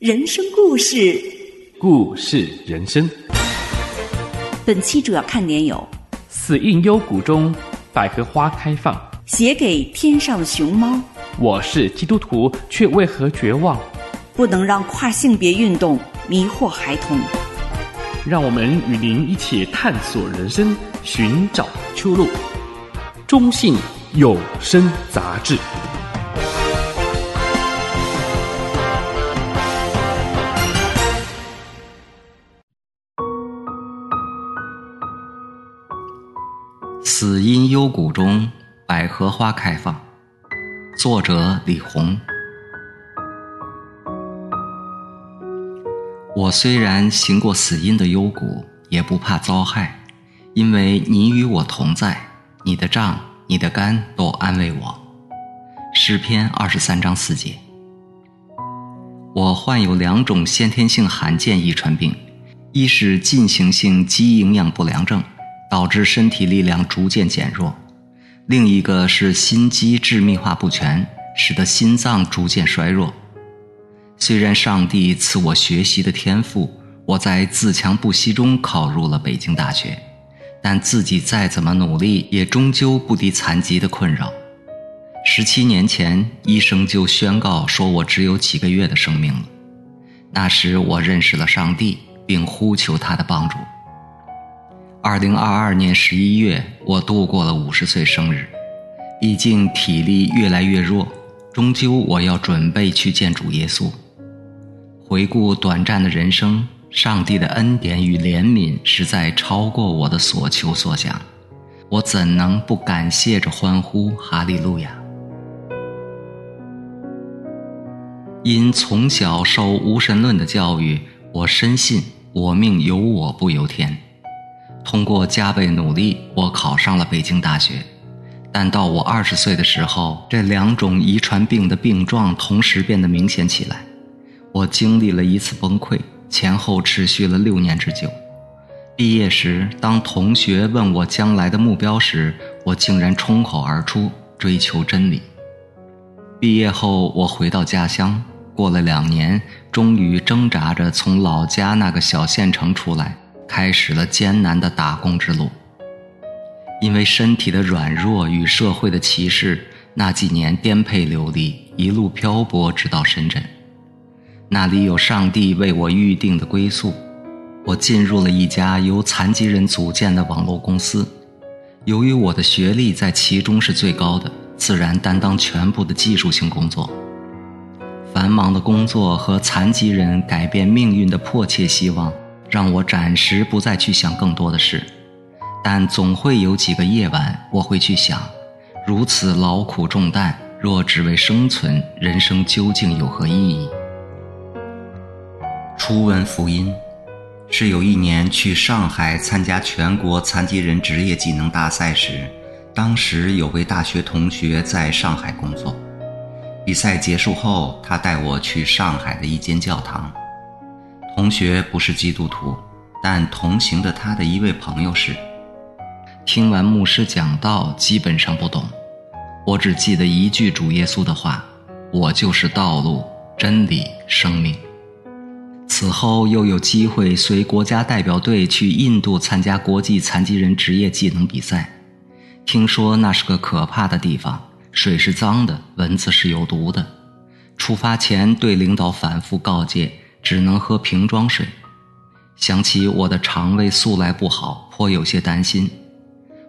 人生故事，故事人生。本期主要看点有：死荫幽谷中，百合花开放；写给天上的熊猫。我是基督徒，却为何绝望？不能让跨性别运动迷惑孩童。让我们与您一起探索人生，寻找出路。中信有声杂志。死荫幽谷中，百合花开放。作者李红。我虽然行过死荫的幽谷，也不怕遭害，因为你与我同在，你的杖、你的竿都安慰我。诗篇二十三章四节。我患有两种先天性罕见遗传病，一是进行性肌营养不良症。导致身体力量逐渐减弱，另一个是心肌致密化不全，使得心脏逐渐衰弱。虽然上帝赐我学习的天赋，我在自强不息中考入了北京大学，但自己再怎么努力，也终究不敌残疾的困扰。十七年前，医生就宣告说我只有几个月的生命了。那时，我认识了上帝，并呼求他的帮助。二零二二年十一月，我度过了五十岁生日，毕竟体力越来越弱，终究我要准备去见主耶稣。回顾短暂的人生，上帝的恩典与怜悯实在超过我的所求所想，我怎能不感谢着欢呼哈利路亚？因从小受无神论的教育，我深信我命由我不由天。通过加倍努力，我考上了北京大学。但到我二十岁的时候，这两种遗传病的病状同时变得明显起来。我经历了一次崩溃，前后持续了六年之久。毕业时，当同学问我将来的目标时，我竟然冲口而出：追求真理。毕业后，我回到家乡，过了两年，终于挣扎着从老家那个小县城出来。开始了艰难的打工之路。因为身体的软弱与社会的歧视，那几年颠沛流离，一路漂泊，直到深圳。那里有上帝为我预定的归宿。我进入了一家由残疾人组建的网络公司。由于我的学历在其中是最高的，自然担当全部的技术性工作。繁忙的工作和残疾人改变命运的迫切希望。让我暂时不再去想更多的事，但总会有几个夜晚，我会去想：如此劳苦重担，若只为生存，人生究竟有何意义？初闻福音，是有一年去上海参加全国残疾人职业技能大赛时，当时有位大学同学在上海工作。比赛结束后，他带我去上海的一间教堂。同学不是基督徒，但同行的他的一位朋友是。听完牧师讲道，基本上不懂。我只记得一句主耶稣的话：“我就是道路、真理、生命。”此后又有机会随国家代表队去印度参加国际残疾人职业技能比赛。听说那是个可怕的地方，水是脏的，蚊子是有毒的。出发前对领导反复告诫。只能喝瓶装水。想起我的肠胃素来不好，颇有些担心。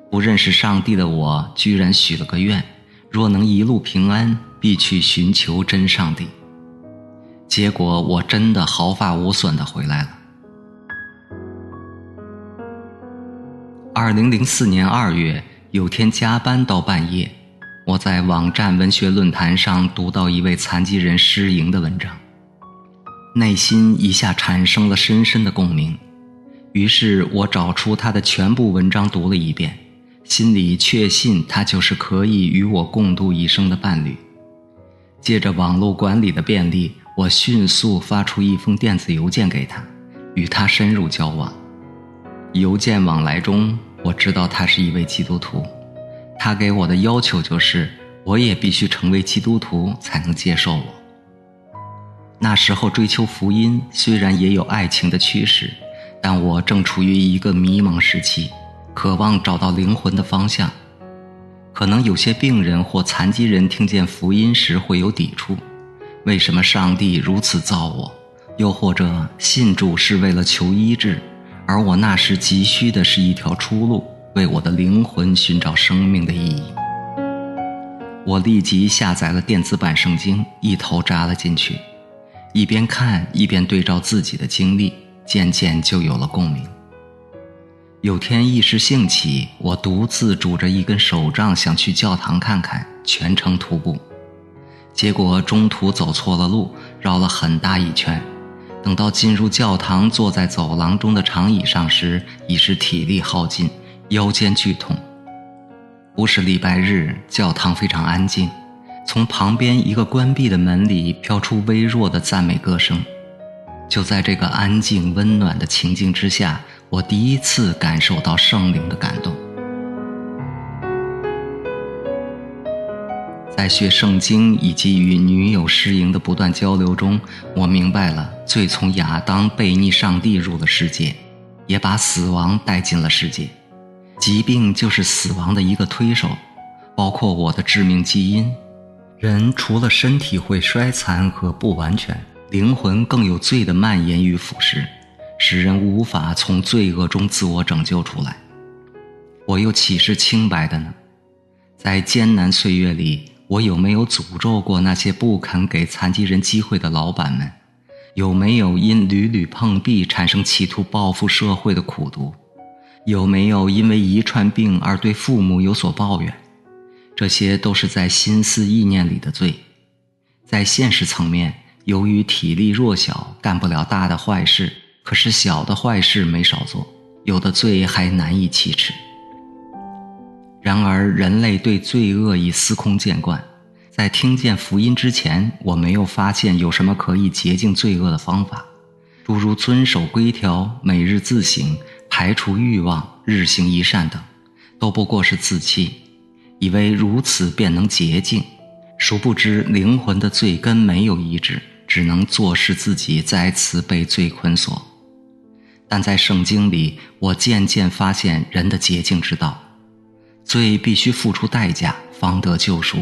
不认识上帝的我，居然许了个愿：若能一路平安，必去寻求真上帝。结果我真的毫发无损的回来了。二零零四年二月，有天加班到半夜，我在网站文学论坛上读到一位残疾人失营的文章。内心一下产生了深深的共鸣，于是我找出他的全部文章读了一遍，心里确信他就是可以与我共度一生的伴侣。借着网络管理的便利，我迅速发出一封电子邮件给他，与他深入交往。邮件往来中，我知道他是一位基督徒，他给我的要求就是，我也必须成为基督徒才能接受我。那时候追求福音，虽然也有爱情的驱使，但我正处于一个迷茫时期，渴望找到灵魂的方向。可能有些病人或残疾人听见福音时会有抵触：为什么上帝如此造我？又或者信主是为了求医治，而我那时急需的是一条出路，为我的灵魂寻找生命的意义。我立即下载了电子版圣经，一头扎了进去，一边看一边对照自己的经历，渐渐就有了共鸣。有天一时兴起，我独自拄着一根手杖想去教堂看看，全程徒步，结果中途走错了路，绕了很大一圈。等到进入教堂，坐在走廊中的长椅上时，已是体力耗尽，腰间剧痛。不是礼拜日，教堂非常安静，从旁边一个关闭的门里飘出微弱的赞美歌声。就在这个安静温暖的情境之下，我第一次感受到圣灵的感动。在学圣经以及与女友诗莹的不断交流中，我明白了罪从亚当背逆上帝入了世界，也把死亡带进了世界。疾病就是死亡的一个推手，包括我的致命基因。人除了身体会衰残和不完全，灵魂更有罪的蔓延与腐蚀，使人无法从罪恶中自我拯救出来。我又岂是清白的呢？在艰难岁月里。我有没有诅咒过那些不肯给残疾人机会的老板们？有没有因屡屡碰壁产生企图报复社会的苦毒？有没有因为遗传病而对父母有所抱怨？这些都是在心思意念里的罪。在现实层面，由于体力弱小，干不了大的坏事，可是小的坏事没少做，有的罪还难以启齿。然而，人类对罪恶已司空见惯。在听见福音之前，我没有发现有什么可以洁净罪恶的方法，诸如遵守规条、每日自省、排除欲望、日行一善等，都不过是自欺，以为如此便能洁净。殊不知，灵魂的罪根没有医治，只能坐视自己再次被罪捆锁。但在圣经里，我渐渐发现人的洁净之道。罪必须付出代价方得救赎，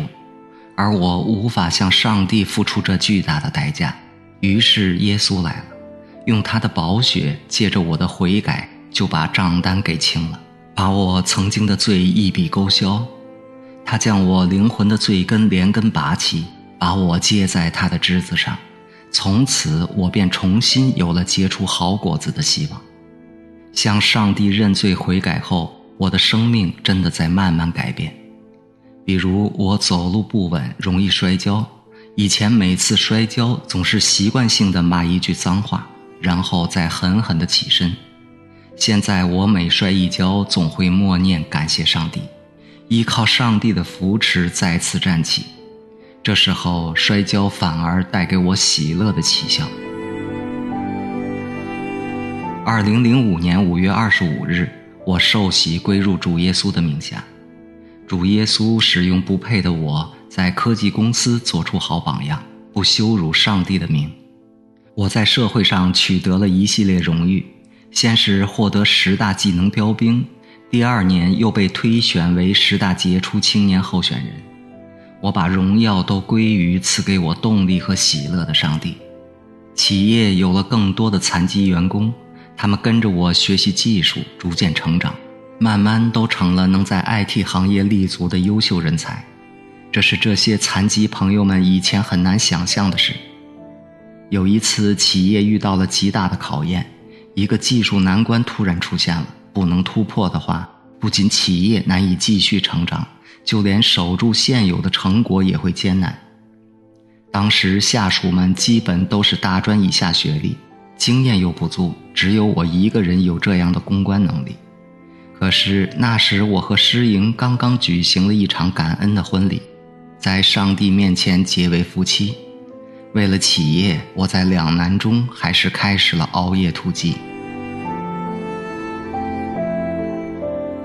而我无法向上帝付出这巨大的代价。于是耶稣来了，用他的宝血，借着我的悔改，就把账单给清了，把我曾经的罪一笔勾销。他将我灵魂的罪根连根拔起，把我接在他的枝子上，从此我便重新有了结出好果子的希望。向上帝认罪悔改后。我的生命真的在慢慢改变，比如我走路不稳，容易摔跤。以前每次摔跤总是习惯性的骂一句脏话，然后再狠狠的起身。现在我每摔一跤，总会默念感谢上帝，依靠上帝的扶持再次站起。这时候摔跤反而带给我喜乐的奇效。二零零五年五月二十五日。我受洗归入主耶稣的名下，主耶稣使用不配的我在科技公司做出好榜样，不羞辱上帝的名。我在社会上取得了一系列荣誉，先是获得十大技能标兵，第二年又被推选为十大杰出青年候选人。我把荣耀都归于赐给我动力和喜乐的上帝。企业有了更多的残疾员工。他们跟着我学习技术，逐渐成长，慢慢都成了能在 IT 行业立足的优秀人才。这是这些残疾朋友们以前很难想象的事。有一次，企业遇到了极大的考验，一个技术难关突然出现了，不能突破的话，不仅企业难以继续成长，就连守住现有的成果也会艰难。当时下属们基本都是大专以下学历。经验又不足，只有我一个人有这样的公关能力。可是那时我和诗莹刚刚举行了一场感恩的婚礼，在上帝面前结为夫妻。为了企业，我在两难中还是开始了熬夜突击。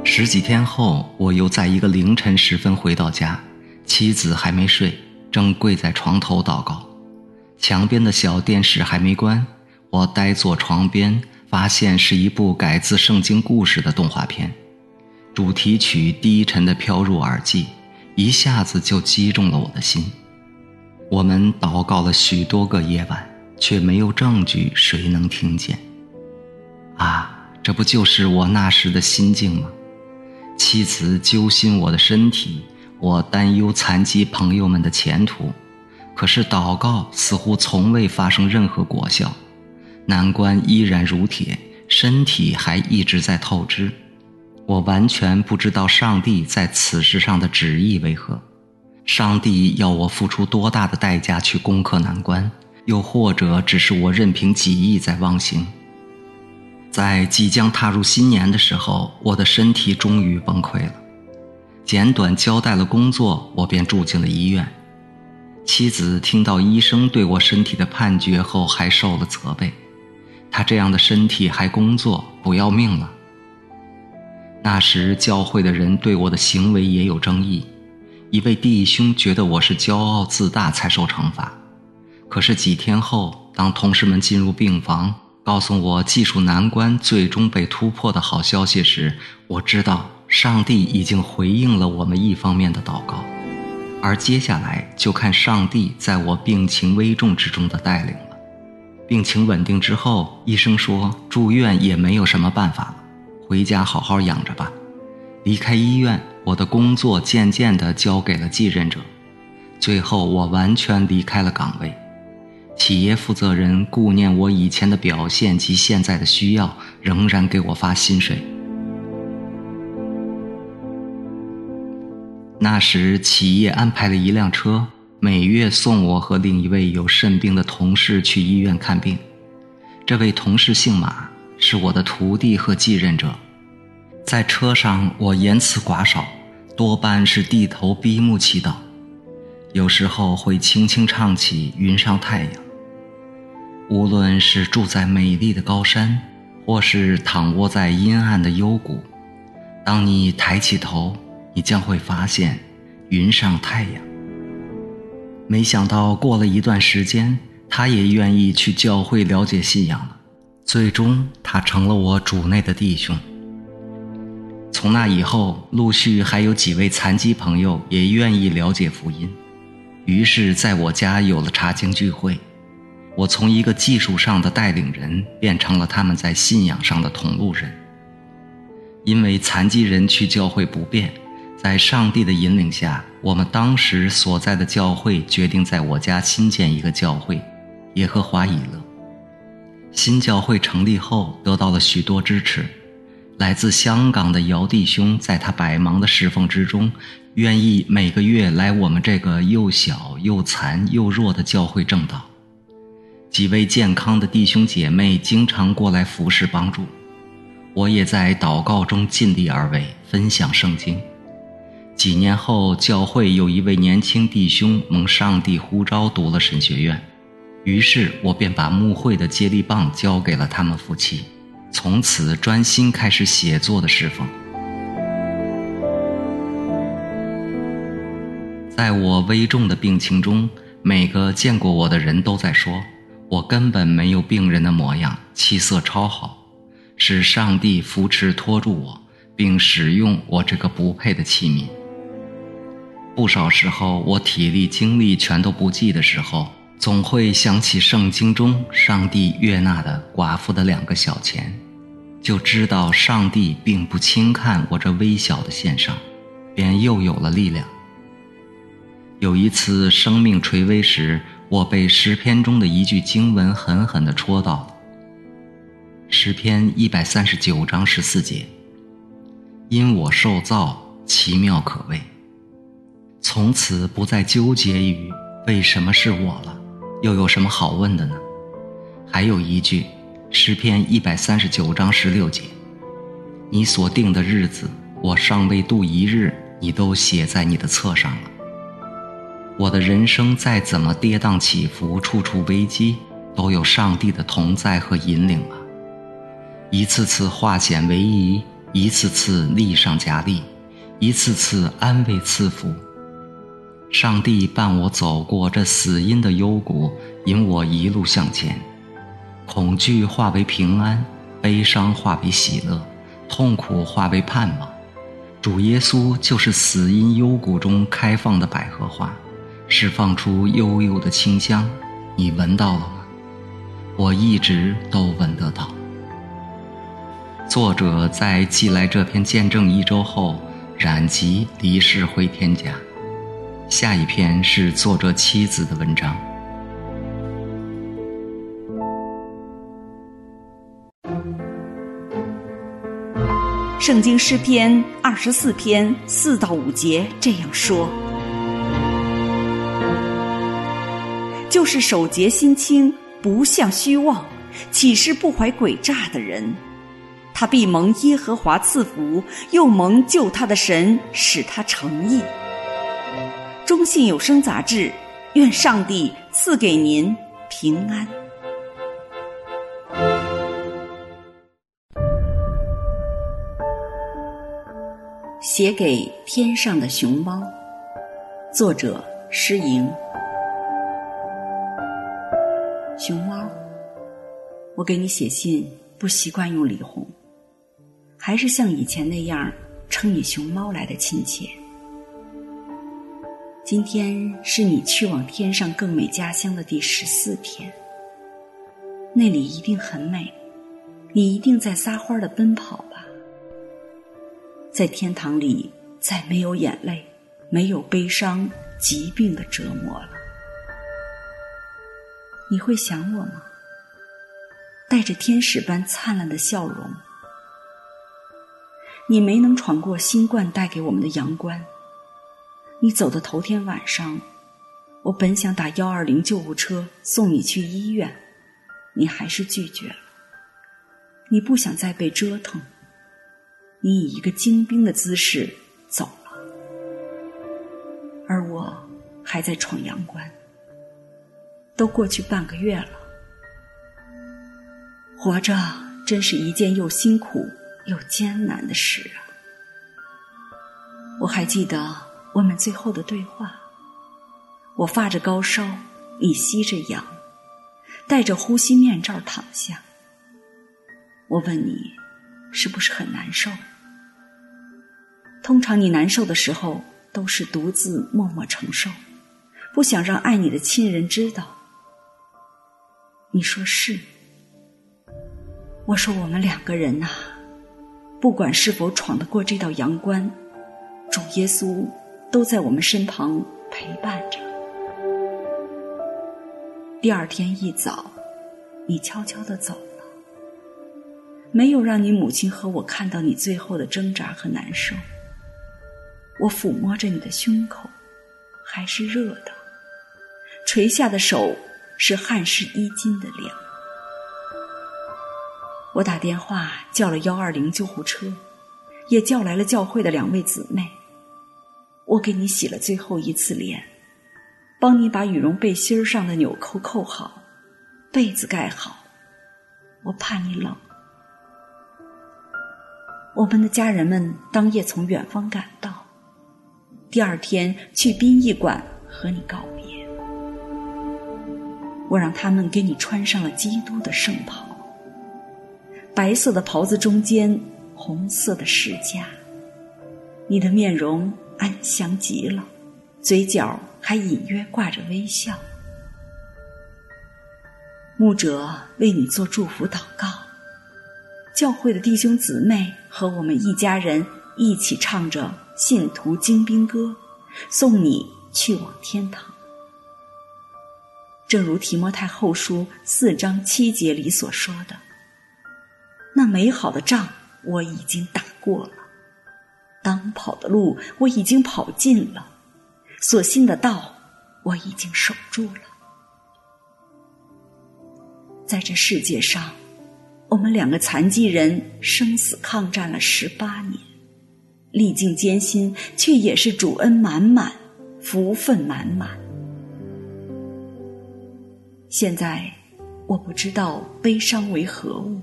十几天后，我又在一个凌晨时分回到家，妻子还没睡，正跪在床头祷告。墙边的小电视还没关，我呆坐床边，发现是一部改自圣经故事的动画片，主题曲低沉地飘入耳际，一下子就击中了我的心。我们祷告了许多个夜晚，却没有证据谁能听见。啊，这不就是我那时的心境吗？妻子揪心我的身体，我担忧残疾朋友们的前途。可是祷告似乎从未发生任何果效，难关依然如铁，身体还一直在透支。我完全不知道上帝在此事上的旨意为何，上帝要我付出多大的代价去攻克难关，又或者只是我任凭己意在妄行。在即将踏入新年的时候，我的身体终于崩溃了。简短交代了工作，我便住进了医院。妻子听到医生对我身体的判决后，还受了责备。他这样的身体还工作，不要命了。那时教会的人对我的行为也有争议，一位弟兄觉得我是骄傲自大才受惩罚。可是几天后，当同事们进入病房，告诉我技术难关最终被突破的好消息时，我知道上帝已经回应了我们一方面的祷告。而接下来就看上帝在我病情危重之中的带领了。病情稳定之后，医生说住院也没有什么办法了，回家好好养着吧。离开医院，我的工作渐渐地交给了继任者。最后，我完全离开了岗位。企业负责人顾念我以前的表现及现在的需要，仍然给我发薪水。那时，企业安排了一辆车，每月送我和另一位有肾病的同事去医院看病。这位同事姓马，是我的徒弟和继任者。在车上，我言辞寡少，多半是低头闭目祈祷，有时候会轻轻唱起《云上太阳》。无论是住在美丽的高山，或是躺卧在阴暗的幽谷，当你抬起头，你将会发现，云上太阳。没想到过了一段时间，他也愿意去教会了解信仰了。最终，他成了我主内的弟兄。从那以后，陆续还有几位残疾朋友也愿意了解福音，于是在我家有了查经聚会。我从一个技术上的带领人，变成了他们在信仰上的同路人。因为残疾人去教会不便。在上帝的引领下，我们当时所在的教会决定在我家新建一个教会——耶和华以勒。新教会成立后，得到了许多支持。来自香港的姚弟兄，在他百忙的侍奉之中，愿意每个月来我们这个又小又残又弱的教会证道。几位健康的弟兄姐妹经常过来服侍帮助。我也在祷告中尽力而为，分享圣经。几年后，教会有一位年轻弟兄蒙上帝呼召读了神学院，于是我便把牧会的接力棒交给了他们夫妻，从此专心开始写作的侍奉。在我危重的病情中，每个见过我的人都在说，我根本没有病人的模样，气色超好，是上帝扶持托住我，并使用我这个不配的器皿。不少时候，我体力精力全都不济的时候，总会想起圣经中上帝悦纳的寡妇的两个小钱，就知道上帝并不轻看我这微小的献上，便又有了力量。有一次生命垂危时，我被诗篇中的一句经文狠狠地戳到了。诗篇一百三十九章十四节：“因我受造奇妙可畏。”从此不再纠结于为什么是我了，又有什么好问的呢？还有一句，诗篇一百三十九章十六节：“你所定的日子，我尚未度一日，你都写在你的册上了。”我的人生再怎么跌宕起伏，处处危机，都有上帝的同在和引领啊！一次次化险为夷，一次次力上加力，一次次安慰赐福。上帝伴我走过这死荫的幽谷，引我一路向前。恐惧化为平安，悲伤化为喜乐，痛苦化为盼望。主耶稣就是死荫幽谷中开放的百合花，释放出悠悠的清香。你闻到了吗？我一直都闻得到。作者在寄来这篇见证一周后，染疾离世回天家。下一篇是作者妻子的文章。圣经诗篇二十四篇四到五节这样说：“就是手洁心清，不向虚妄，起誓不怀诡诈的人，他必蒙耶和华赐福，又蒙救他的神使他成义。”中信有声杂志，愿上帝赐给您平安。写给天上的熊猫，作者诗莹。熊猫，我给你写信不习惯用李红，还是像以前那样称你熊猫来的亲切。今天是你去往天上更美家乡的第十四天，那里一定很美，你一定在撒欢的奔跑吧。在天堂里，再没有眼泪，没有悲伤、疾病的折磨了。你会想我吗？带着天使般灿烂的笑容，你没能闯过新冠带给我们的阳关。你走的头天晚上，我本想打幺二零救护车送你去医院，你还是拒绝了。你不想再被折腾。你以一个精兵的姿势走了，而我还在闯阳关。都过去半个月了，活着真是一件又辛苦又艰难的事啊！我还记得我们最后的对话。我发着高烧，你吸着氧，戴着呼吸面罩躺下。我问你，是不是很难受？通常你难受的时候，都是独自默默承受，不想让爱你的亲人知道。你说是，我说我们两个人呐、不管是否闯得过这道阳关，主耶稣都在我们身旁陪伴着。第二天一早，你悄悄的走了，没有让你母亲和我看到你最后的挣扎和难受。我抚摸着你的胸口，还是热的；垂下的手是汉室衣襟的凉。我打电话叫了幺二零救护车，也叫来了教会的两位姊妹。我给你洗了最后一次脸，帮你把羽绒背心上的纽扣扣好，被子盖好。我怕你冷。我们的家人们当夜从远方赶到。第二天去殡仪馆和你告别，我让他们给你穿上了基督的圣袍，白色的袍子中间红色的十架，你的面容安详极了，嘴角还隐约挂着微笑。牧者为你做祝福祷告，教会的弟兄姊妹和我们一家人一起唱着。信徒精兵歌，送你去往天堂。正如提摩太后书四章七节里所说的：“那美好的仗我已经打过了，当跑的路我已经跑尽了，所信的道我已经守住了。”在这世界上，我们两个残疾人生死抗战了十八年。历尽艰辛，却也是主恩满满，福分满满。现在我不知道悲伤为何物，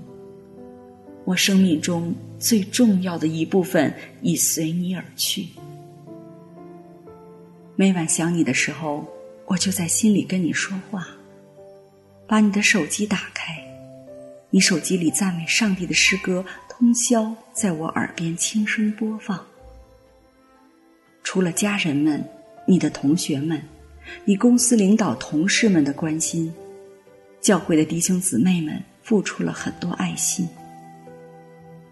我生命中最重要的一部分已随你而去。每晚想你的时候，我就在心里跟你说话。把你的手机打开，你手机里赞美上帝的诗歌通宵在我耳边轻声播放。除了家人们、你的同学们、你公司领导同事们的关心，教会的弟兄姊妹们付出了很多爱心。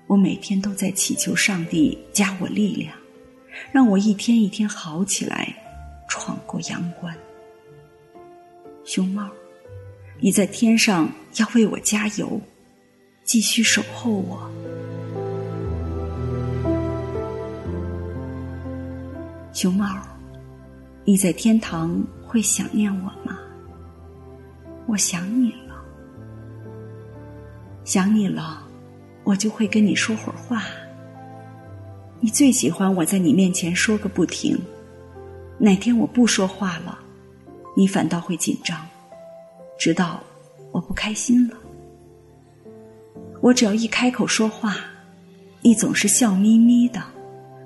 我每天都在祈求上帝加我力量，让我一天一天好起来，闯过阳关。熊猫。你在天上要为我加油，继续守候我。熊猫，你在天堂会想念我吗？我想你了，想你了，我就会跟你说会儿话。你最喜欢我在你面前说个不停，哪天我不说话了，你反倒会紧张。直到我不开心了，我只要一开口说话，你总是笑眯眯的，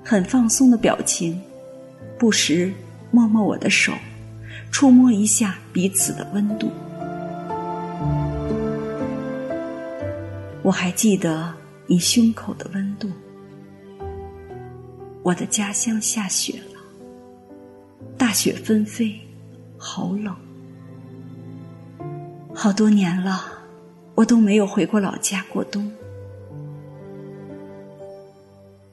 很放松的表情，不时摸摸我的手，触摸一下彼此的温度。我还记得你胸口的温度。我的家乡下雪了，大雪纷飞，好冷。好多年了，我都没有回过老家过冬。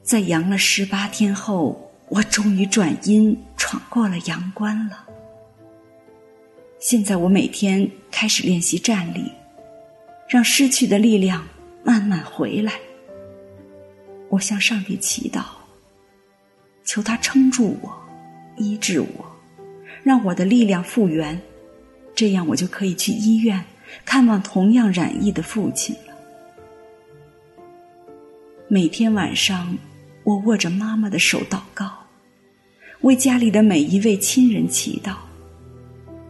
在阳了十八天后，我终于转阴闯过了阳关了。现在我每天开始练习站立，让失去的力量慢慢回来。我向上帝祈祷，求他撑住我，医治我，让我的力量复原。这样我就可以去医院看望同样染疫的父亲了。每天晚上，我握着妈妈的手祷告，为家里的每一位亲人祈祷，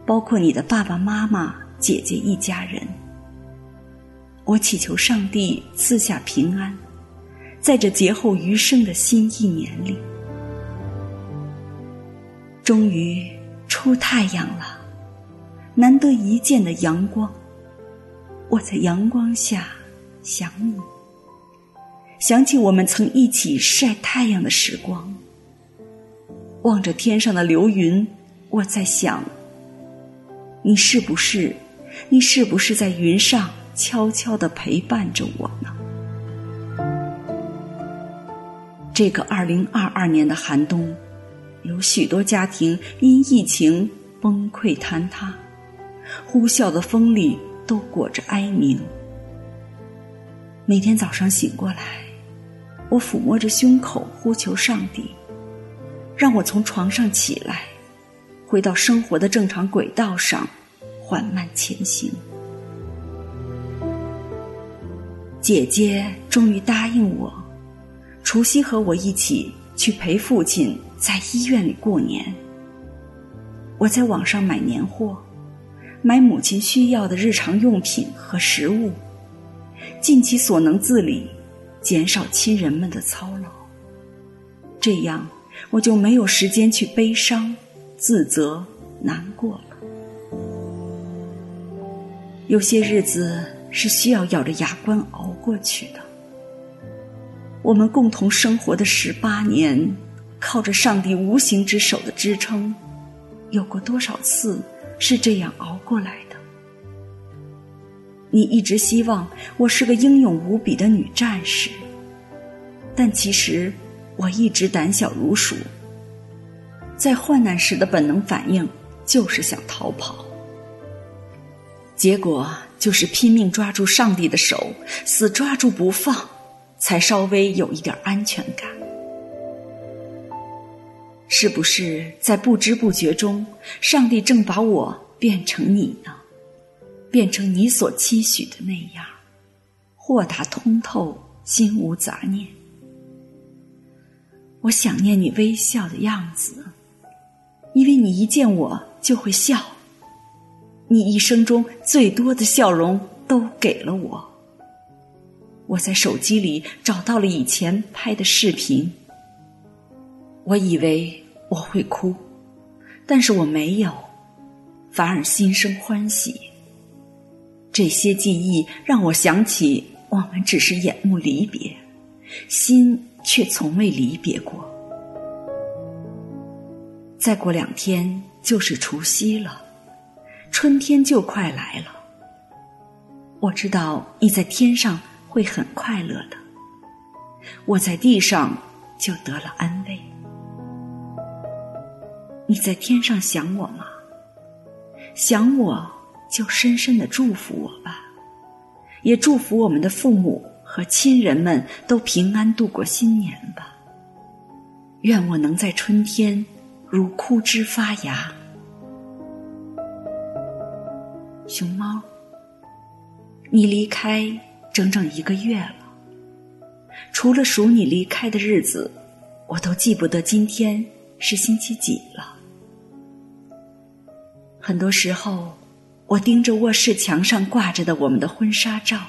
包括你的爸爸妈妈、姐姐一家人。我祈求上帝赐下平安，在这劫后余生的新一年里，终于出太阳了。难得一见的阳光，我在阳光下想你，想起我们曾一起晒太阳的时光。望着天上的流云，我在想，你是不是，你是不是在云上悄悄地陪伴着我呢？这个二零二二年的寒冬，有许多家庭因疫情崩溃坍塌。呼啸的风里都裹着哀鸣。每天早上醒过来，我抚摸着胸口，呼求上帝，让我从床上起来，回到生活的正常轨道上，缓慢前行。姐姐终于答应我，除夕和我一起去陪父亲在医院里过年。我在网上买年货。买母亲需要的日常用品和食物，尽其所能自理，减少亲人们的操劳。这样，我就没有时间去悲伤、自责、难过了。有些日子是需要咬着牙关熬过去的。我们共同生活的十八年，靠着上帝无形之手的支撑，有过多少次？是这样熬过来的。你一直希望我是个英勇无比的女战士，但其实我一直胆小如鼠，在患难时的本能反应就是想逃跑，结果就是拼命抓住上帝的手，死抓住不放，才稍微有一点安全感。是不是在不知不觉中，上帝正把我变成你呢？变成你所期许的那样，豁达通透，心无杂念。我想念你微笑的样子，因为你一见我就会笑。你一生中最多的笑容都给了我。我在手机里找到了以前拍的视频，我以为。我会哭，但是我没有，反而心生欢喜。这些记忆让我想起，我们只是眼目离别，心却从未离别过。再过两天就是除夕了，春天就快来了。我知道你在天上会很快乐的，我在地上就得了安慰。你在天上想我吗？想我就深深的祝福我吧，也祝福我们的父母和亲人们都平安度过新年吧。愿我能在春天如枯枝发芽。熊猫，你离开整整一个月了，除了数你离开的日子，我都记不得今天是星期几了。很多时候，我盯着卧室墙上挂着的我们的婚纱照，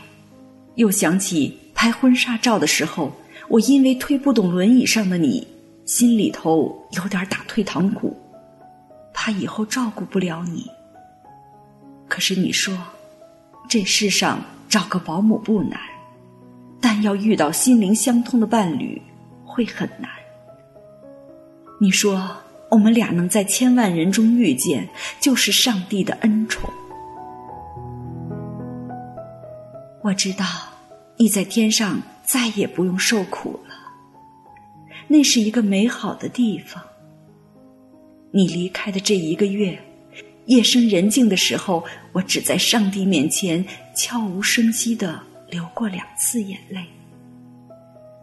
又想起拍婚纱照的时候，我因为推不动轮椅上的你，心里头有点打退堂鼓，怕以后照顾不了你。可是你说，这世上找个保姆不难，但要遇到心灵相通的伴侣会很难。你说。我们俩能在千万人中遇见，就是上帝的恩宠。我知道你在天上再也不用受苦，那是一个美好的地方。你离开的这一个月，夜深人静的时候，我只在上帝面前悄无声息的流过两次眼泪，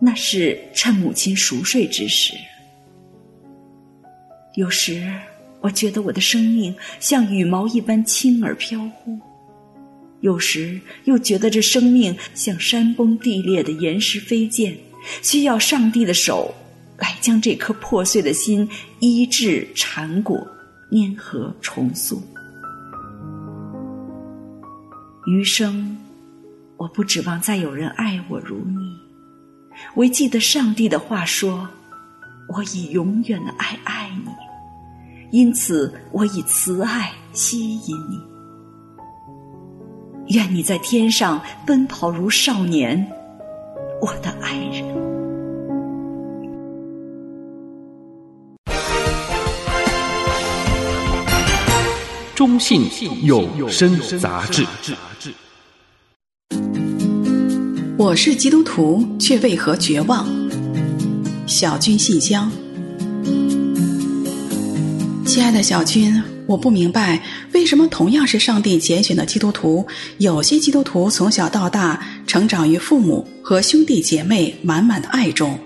那是趁母亲熟睡之时。有时，我觉得我的生命像羽毛一般轻而飘忽；有时，又觉得这生命像山崩地裂的岩石飞溅，需要上帝的手来将这颗破碎的心医治、缠裹、粘合、重塑。余生，我不指望再有人爱我如你，唯记得上帝的话说。我以永远的爱爱你，因此我以慈爱吸引你。愿你在天上奔跑如少年，我的爱人。中信有声杂志。我是基督徒，却为何绝望？小军信箱，亲爱的小军，我不明白为什么同样是上帝拣选的基督徒，有些基督徒从小到大成长于父母和兄弟姐妹满满的爱中，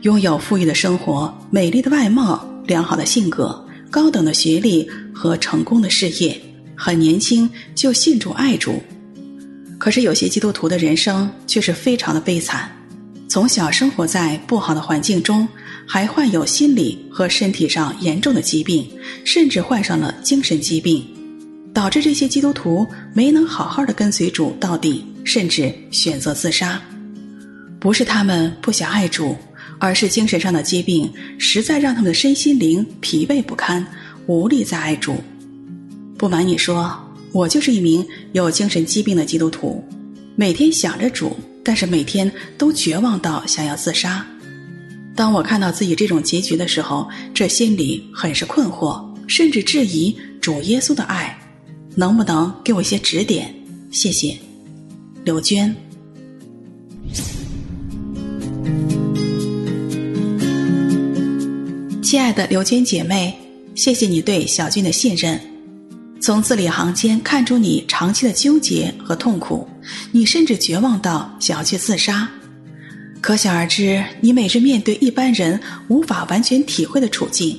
拥有富裕的生活、美丽的外貌、良好的性格、高等的学历和成功的事业，很年轻就信主爱主。可是有些基督徒的人生却是非常的悲惨。从小生活在不好的环境中，还患有心理和身体上严重的疾病，甚至患上了精神疾病，导致这些基督徒没能好好的跟随主到底，甚至选择自杀。不是他们不想爱主，而是精神上的疾病实在让他们的身心灵疲惫不堪，无力再爱主。不瞒你说，我就是一名有精神疾病的基督徒，每天想着主。但是每天都绝望到想要自杀。当我看到自己这种结局的时候，这心里很是困惑，甚至质疑主耶稣的爱，能不能给我一些指点？谢谢，刘娟。亲爱的刘娟姐妹，谢谢你对小军的信任。从字里行间看出你长期的纠结和痛苦，你甚至绝望到想要去自杀。可想而知，你每日面对一般人无法完全体会的处境。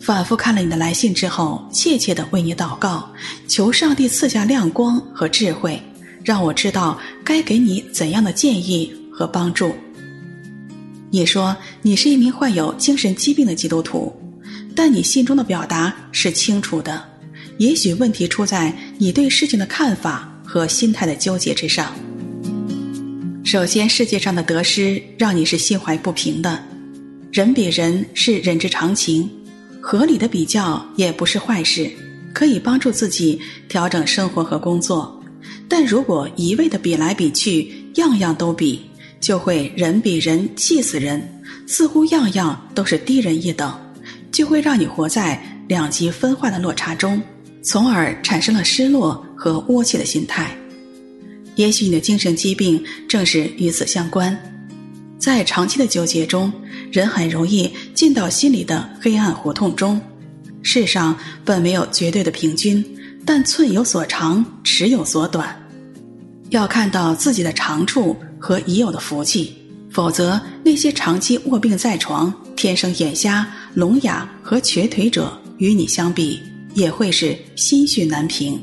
反复看了你的来信之后，切切的为你祷告，求上帝赐下亮光和智慧，让我知道该给你怎样的建议和帮助。你说你是一名患有精神疾病的基督徒，但你信中的表达是清楚的。也许问题出在你对事情的看法和心态的纠结之上。首先，世界上的得失让你是心怀不平的。人比人是人之常情，合理的比较也不是坏事，可以帮助自己调整生活和工作。但如果一味的比来比去，样样都比，就会人比人气死人，似乎样样都是低人一等，就会让你活在两极分化的落差中，从而产生了失落和窝气的心态。也许你的精神疾病正是与此相关。在长期的纠结中，人很容易进到心里的黑暗胡同中。世上本没有绝对的平均，但寸有所长，尺有所短。要看到自己的长处和已有的福气，否则那些长期卧病在床、天生眼瞎、聋哑和瘸腿者，与你相比，也会是心绪难平。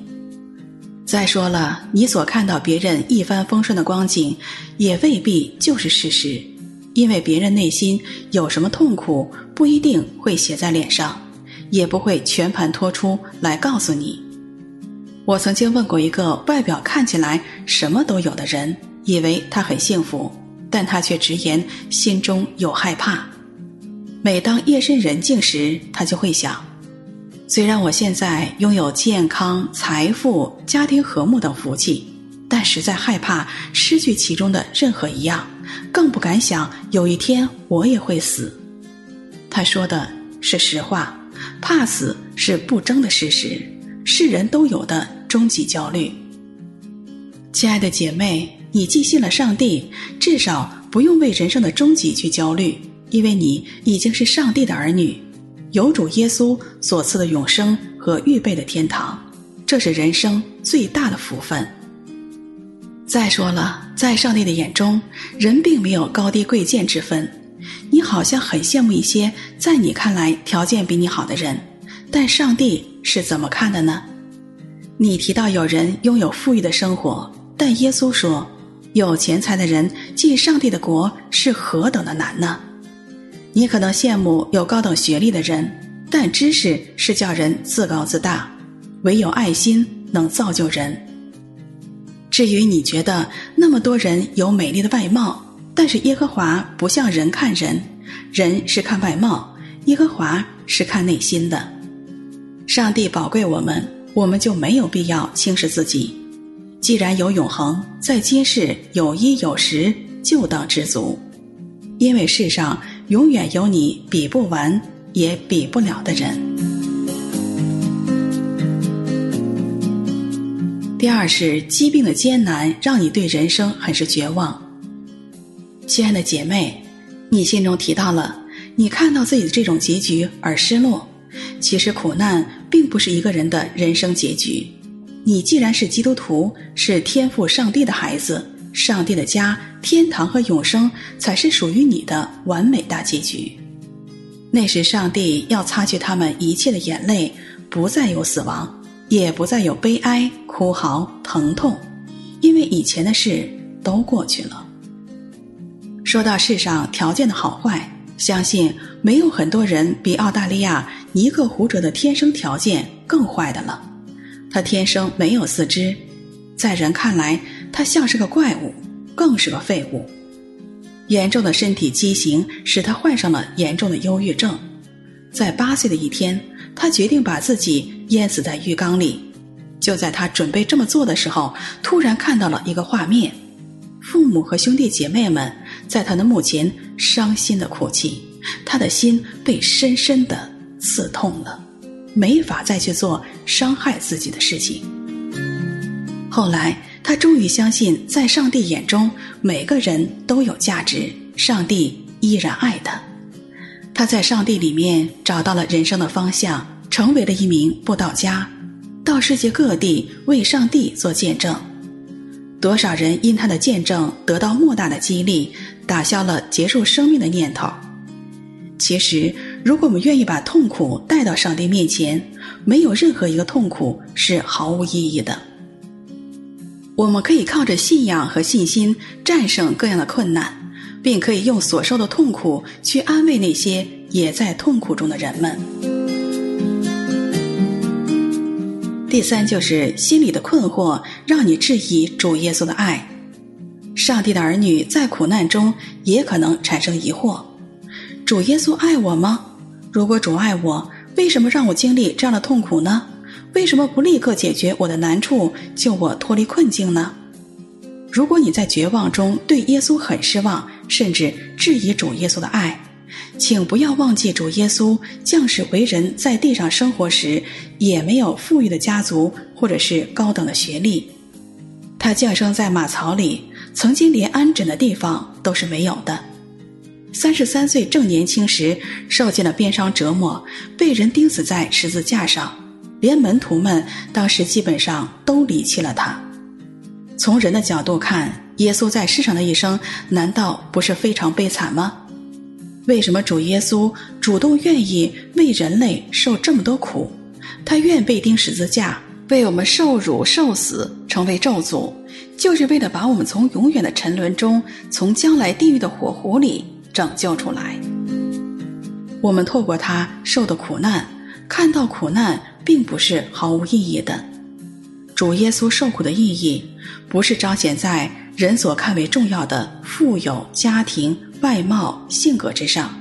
再说了，你所看到别人一帆风顺的光景，也未必就是事实，因为别人内心有什么痛苦，不一定会写在脸上，也不会全盘托出来告诉你。我曾经问过一个外表看起来什么都有的人，以为他很幸福，但他却直言心中有害怕。每当夜深人静时，他就会想。虽然我现在拥有健康、财富、家庭和睦等福气，但实在害怕失去其中的任何一样，更不敢想有一天我也会死。他说的是实话，怕死是不争的事实，是人都有的终极焦虑。亲爱的姐妹，你既信了上帝，至少不用为人生的终极去焦虑，因为你已经是上帝的儿女。有主耶稣所赐的永生和预备的天堂，这是人生最大的福分。再说了，在上帝的眼中，人并没有高低贵贱之分。你好像很羡慕一些在你看来条件比你好的人，但上帝是怎么看的呢？你提到有人拥有富裕的生活，但耶稣说，有钱财的人进上帝的国是何等的难呢？你可能羡慕有高等学历的人，但知识是叫人自高自大，唯有爱心能造就人。至于你觉得那么多人有美丽的外貌，但是耶和华不像人看人，人是看外貌，耶和华是看内心的。上帝宝贵我们，我们就没有必要轻视自己。既然有永恒，在今世有衣有食，就当知足，因为世上。永远有你比不完也比不了的人。第二是疾病的艰难，让你对人生很是绝望。亲爱的姐妹，你心中提到了你看到自己的这种结局而失落。其实苦难并不是一个人的人生结局。你既然是基督徒，是天赋上帝的孩子。上帝的家、天堂和永生才是属于你的完美大结局。那时，上帝要擦去他们一切的眼泪，不再有死亡，也不再有悲哀、哭嚎、疼痛，因为以前的事都过去了。说到世上条件的好坏，相信没有很多人比澳大利亚尼克胡哲的天生条件更坏的了。他天生没有四肢，在人看来，他像是个怪物，更是个废物。严重的身体畸形使他患上了严重的忧郁症。在八岁的一天，他决定把自己淹死在浴缸里。就在他准备这么做的时候，突然看到了一个画面：父母和兄弟姐妹们在他的墓前伤心的哭泣。他的心被深深的刺痛了，没法再去做伤害自己的事情。后来。他终于相信，在上帝眼中，每个人都有价值，上帝依然爱他。他在上帝里面找到了人生的方向，成为了一名布道家，到世界各地为上帝做见证。多少人因他的见证得到莫大的激励，打消了结束生命的念头。其实，如果我们愿意把痛苦带到上帝面前，没有任何一个痛苦是毫无意义的。我们可以靠着信仰和信心战胜各样的困难，并可以用所受的痛苦去安慰那些也在痛苦中的人们。第三，就是心里的困惑让你质疑主耶稣的爱。上帝的儿女在苦难中也可能产生疑惑：主耶稣爱我吗？如果主爱我，为什么让我经历这样的痛苦呢？为什么不立刻解决我的难处，救我脱离困境呢？如果你在绝望中对耶稣很失望，甚至质疑主耶稣的爱，请不要忘记主耶稣降世为人，在地上生活时也没有富裕的家族或者是高等的学历，他降生在马槽里，曾经连安枕的地方都是没有的。三十三岁正年轻时，受尽了鞭伤折磨，被人钉死在十字架上，连门徒们当时基本上都离弃了他。从人的角度看，耶稣在世上的一生难道不是非常悲惨吗？为什么主耶稣主动愿意为人类受这么多苦？他愿被钉十字架，为我们受辱受死，成为咒诅，就是为了把我们从永远的沉沦中，从将来地狱的火湖里拯救出来。我们透过他受的苦难，看到苦难并不是毫无意义的。主耶稣受苦的意义，不是彰显在人所看为重要的富有、家庭、外貌、性格之上，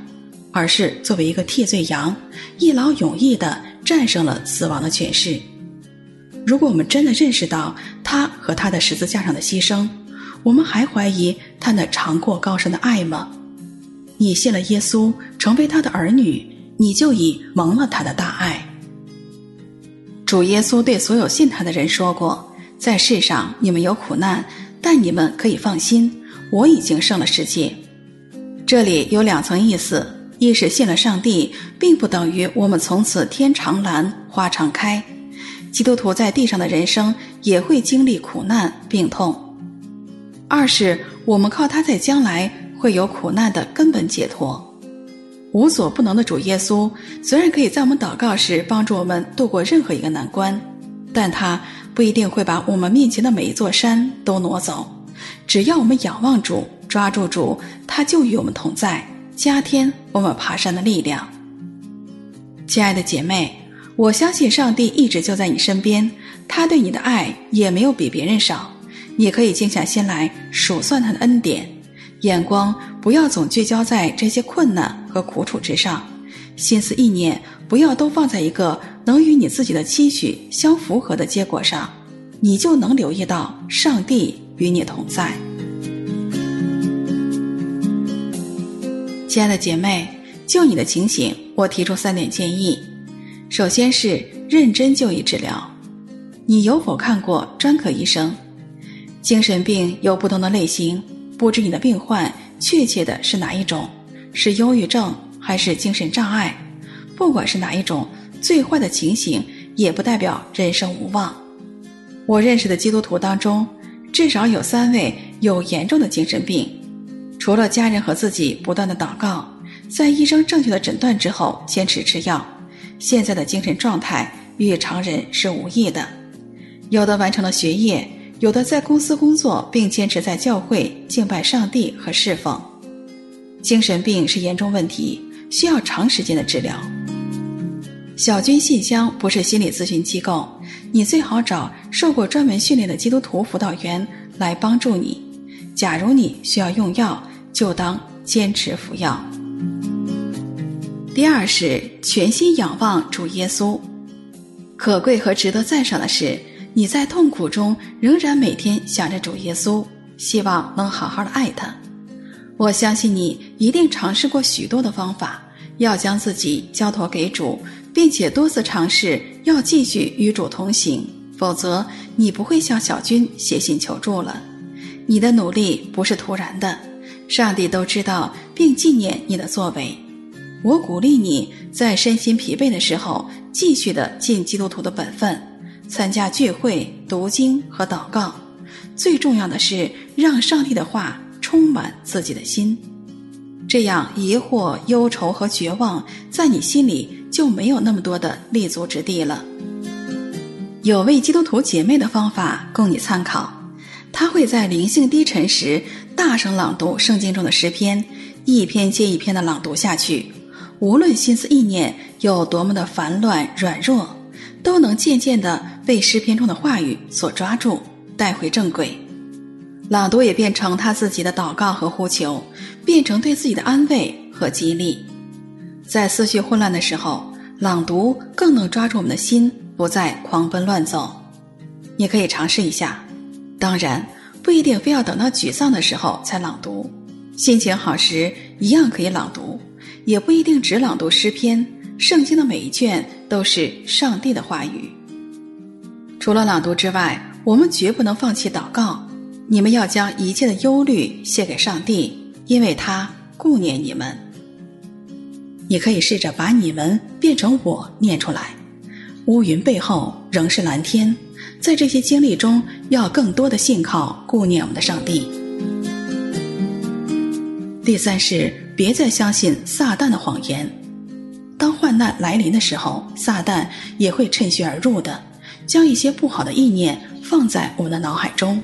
而是作为一个替罪羊，一劳永逸地战胜了死亡的权势。如果我们真的认识到他和他的十字架上的牺牲，我们还怀疑他那长阔高深的爱吗？你信了耶稣，成为他的儿女，你就已蒙了他的大爱。主耶稣对所有信他的人说过：“在世上你们有苦难，但你们可以放心，我已经胜了世界。”这里有两层意思：一是信了上帝，并不等于我们从此天常蓝花常开。基督徒在地上的人生也会经历苦难、病痛；二是我们靠他在将来会有苦难的根本解脱。无所不能的主耶稣，虽然可以在我们祷告时帮助我们度过任何一个难关，但他不一定会把我们面前的每一座山都挪走。只要我们仰望主，抓住主，他就与我们同在，加添我们爬山的力量。亲爱的姐妹，我相信上帝一直就在你身边，他对你的爱也没有比别人少。你可以静下心来数算他的恩典。眼光不要总聚焦在这些困难和苦楚之上，心思意念不要都放在一个能与你自己的期许相符合的结果上，你就能留意到上帝与你同在。亲爱的姐妹，就你的情形，我提出三点建议：首先是认真就医治疗。你有否看过专科医生？精神病有不同的类型。不知你的病患确切的是哪一种，是忧郁症还是精神障碍？不管是哪一种，最坏的情形也不代表人生无望。我认识的基督徒当中，至少有三位有严重的精神病。除了家人和自己不断的祷告，在医生正确的诊断之后坚持吃药，现在的精神状态与常人是无异的。有的完成了学业。有的在公司工作，并坚持在教会敬拜上帝和侍奉。精神病是严重问题，需要长时间的治疗。小军信箱不是心理咨询机构，你最好找受过专门训练的基督徒辅导员来帮助你。假如你需要用药，就当坚持服药。第二是全心仰望主耶稣，可贵和值得赞赏的是。你在痛苦中仍然每天想着主耶稣，希望能好好的爱他。我相信你一定尝试过许多的方法，要将自己交托给主，并且多次尝试要继续与主同行。否则，你不会向小军写信求助了。你的努力不是突然的，上帝都知道并纪念你的作为。我鼓励你在身心疲惫的时候，继续的尽基督徒的本分。参加聚会、读经和祷告，最重要的是让上帝的话充满自己的心，这样疑惑、忧愁和绝望在你心里就没有那么多的立足之地了。有位基督徒姐妹的方法供你参考，她会在灵性低沉时大声朗读圣经中的诗篇，一篇接一篇的朗读下去，无论心思意念有多么的烦乱软弱。都能渐渐地被诗篇中的话语所抓住，带回正轨。朗读也变成他自己的祷告和呼求，变成对自己的安慰和激励。在思绪混乱的时候，朗读更能抓住我们的心，不再狂奔乱走。你可以尝试一下，当然不一定非要等到沮丧的时候才朗读，心情好时一样可以朗读，也不一定只朗读诗篇。圣经的每一卷都是上帝的话语。除了朗读之外，我们绝不能放弃祷告。你们要将一切的忧虑卸给上帝，因为他顾念你们。你可以试着把你们变成我念出来。乌云背后仍是蓝天。在这些经历中，要更多的信靠顾念我们的上帝。第三是，别再相信撒旦的谎言。当患难来临的时候，撒旦也会趁虚而入的，将一些不好的意念放在我们的脑海中。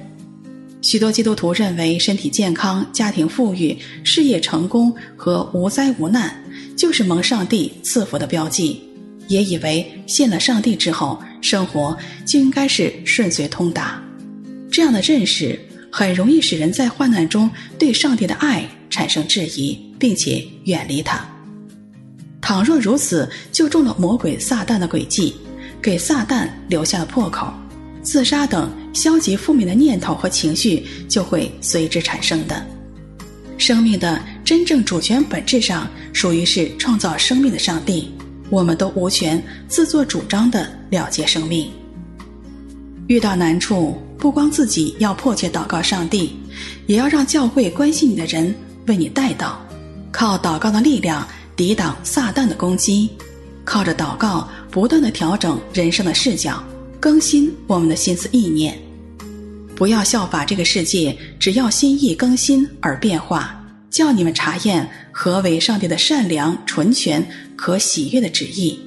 许多基督徒认为身体健康、家庭富裕、事业成功和无灾无难，就是蒙上帝赐福的标记。也以为信了上帝之后，生活就应该是顺遂通达。这样的认识很容易使人在患难中对上帝的爱产生质疑，并且远离他。倘若如此，就中了魔鬼撒旦的诡计，给撒旦留下了破口，自杀等消极负面的念头和情绪就会随之产生的。生命的真正主权本质上属于是创造生命的上帝。我们都无权自作主张地了结生命。遇到难处，不光自己要迫切祷告上帝，也要让教会关心你的人为你带祷，靠祷告的力量抵挡撒旦的攻击，靠着祷告不断的调整人生的视角，更新我们的心思意念。不要效法这个世界，只要心意更新而变化。叫你们查验何为上帝的善良、纯全、可喜悦的旨意。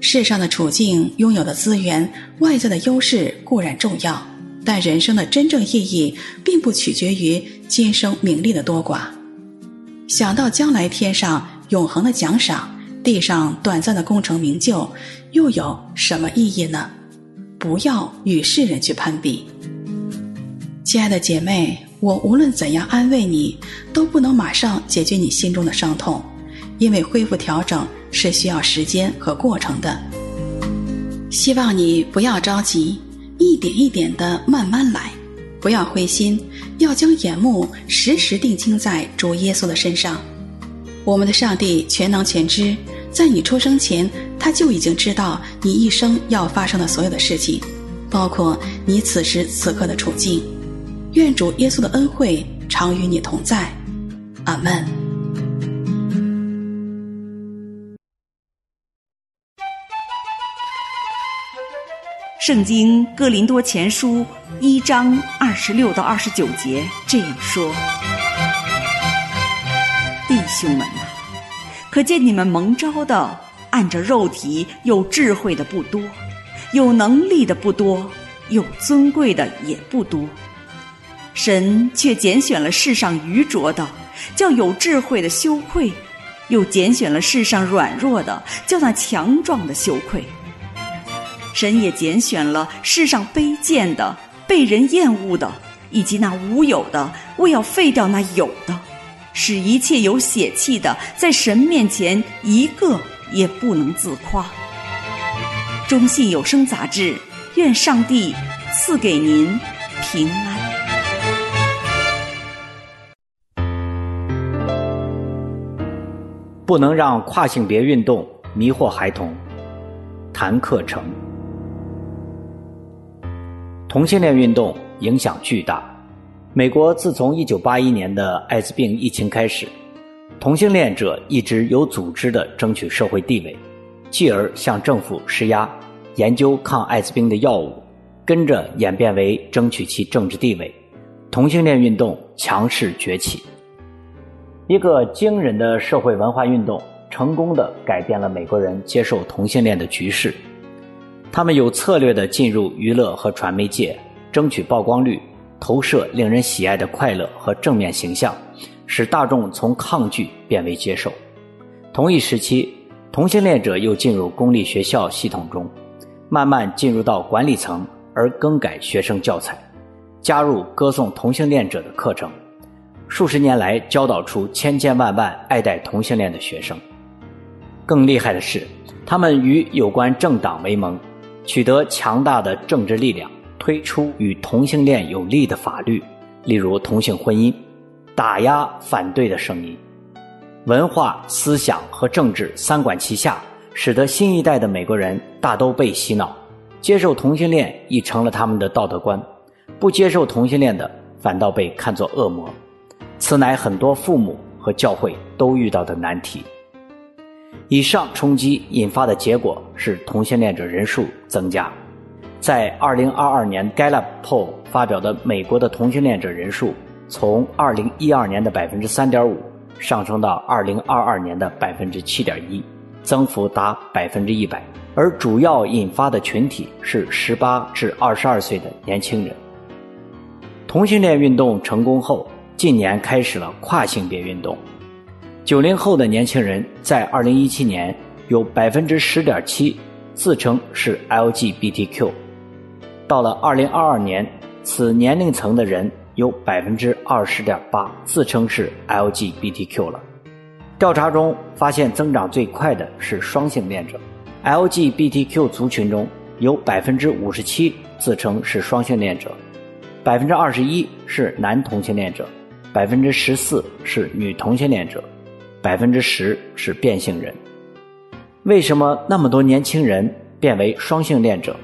世上的处境、拥有的资源、外在的优势固然重要，但人生的真正意义并不取决于今生名利的多寡。想到将来天上永恒的奖赏，地上短暂的功成名就，又有什么意义呢？不要与世人去攀比。亲爱的姐妹。我无论怎样安慰你，都不能马上解决你心中的伤痛，因为恢复调整是需要时间和过程的。希望你不要着急，一点一点的慢慢来，不要灰心，要将眼目时时定睛在主耶稣的身上。我们的上帝全能全知，在你出生前，他就已经知道你一生要发生的所有的事情，包括你此时此刻的处境。愿主耶稣的恩惠常与你同在，阿门。圣经哥林多前书一章二十六到二十九节这样说：“弟兄们，可见你们蒙召的，按着肉体有智慧的不多，有能力的不多，有尊贵的也不多。”神却拣选了世上愚拙的，叫有智慧的羞愧；又拣选了世上软弱的，叫那强壮的羞愧。神也拣选了世上卑贱的、被人厌恶的，以及那无有的，为要废掉那有的，使一切有血气的，在神面前一个也不能自夸。中信有声杂志，愿上帝赐给您平安。不能让跨性别运动迷惑孩童。谭克成，同性恋运动影响巨大。美国自从1981年的艾滋病疫情开始，同性恋者一直有组织地争取社会地位，继而向政府施压，研究抗艾滋病的药物，跟着演变为争取其政治地位。同性恋运动强势崛起。一个惊人的社会文化运动，成功地改变了美国人接受同性恋的局势。他们有策略地进入娱乐和传媒界，争取曝光率，投射令人喜爱的快乐和正面形象，使大众从抗拒变为接受。同一时期，同性恋者又进入公立学校系统中，慢慢进入到管理层，而更改学生教材，加入歌颂同性恋者的课程。数十年来，教导出千千万万爱戴同性恋的学生。更厉害的是，他们与有关政党为盟，取得强大的政治力量，推出与同性恋有利的法律，例如同性婚姻，打压反对的声音。文化、思想和政治三管齐下，使得新一代的美国人大都被洗脑，接受同性恋已成了他们的道德观，不接受同性恋的反倒被看作恶魔。此乃很多父母和教会都遇到的难题。以上冲击引发的结果是同性恋者人数增加。在2022年 Gallup Poll 发表的美国的同性恋者人数，从2012年的3.5%。上升到二零二二年的百分之七点一，增幅达百分之一百。而主要引发的群体是十八至二十二岁的年轻人。同性恋运动成功后，近年开始了跨性别运动。九零后的年轻人在二零一七年有百分之十点七自称是 LGBTQ，到了二零二二年，此年龄层的人。有百分之二十点八自称是 LGBTQ 了。调查中发现，增长最快的是双性恋者。LGBTQ 族群中有百分之五十七自称是双性恋者，百分之二十一是男同性恋者，百分之十四是女同性恋者，百分之十是变性人。为什么那么多年轻人变为双性恋者？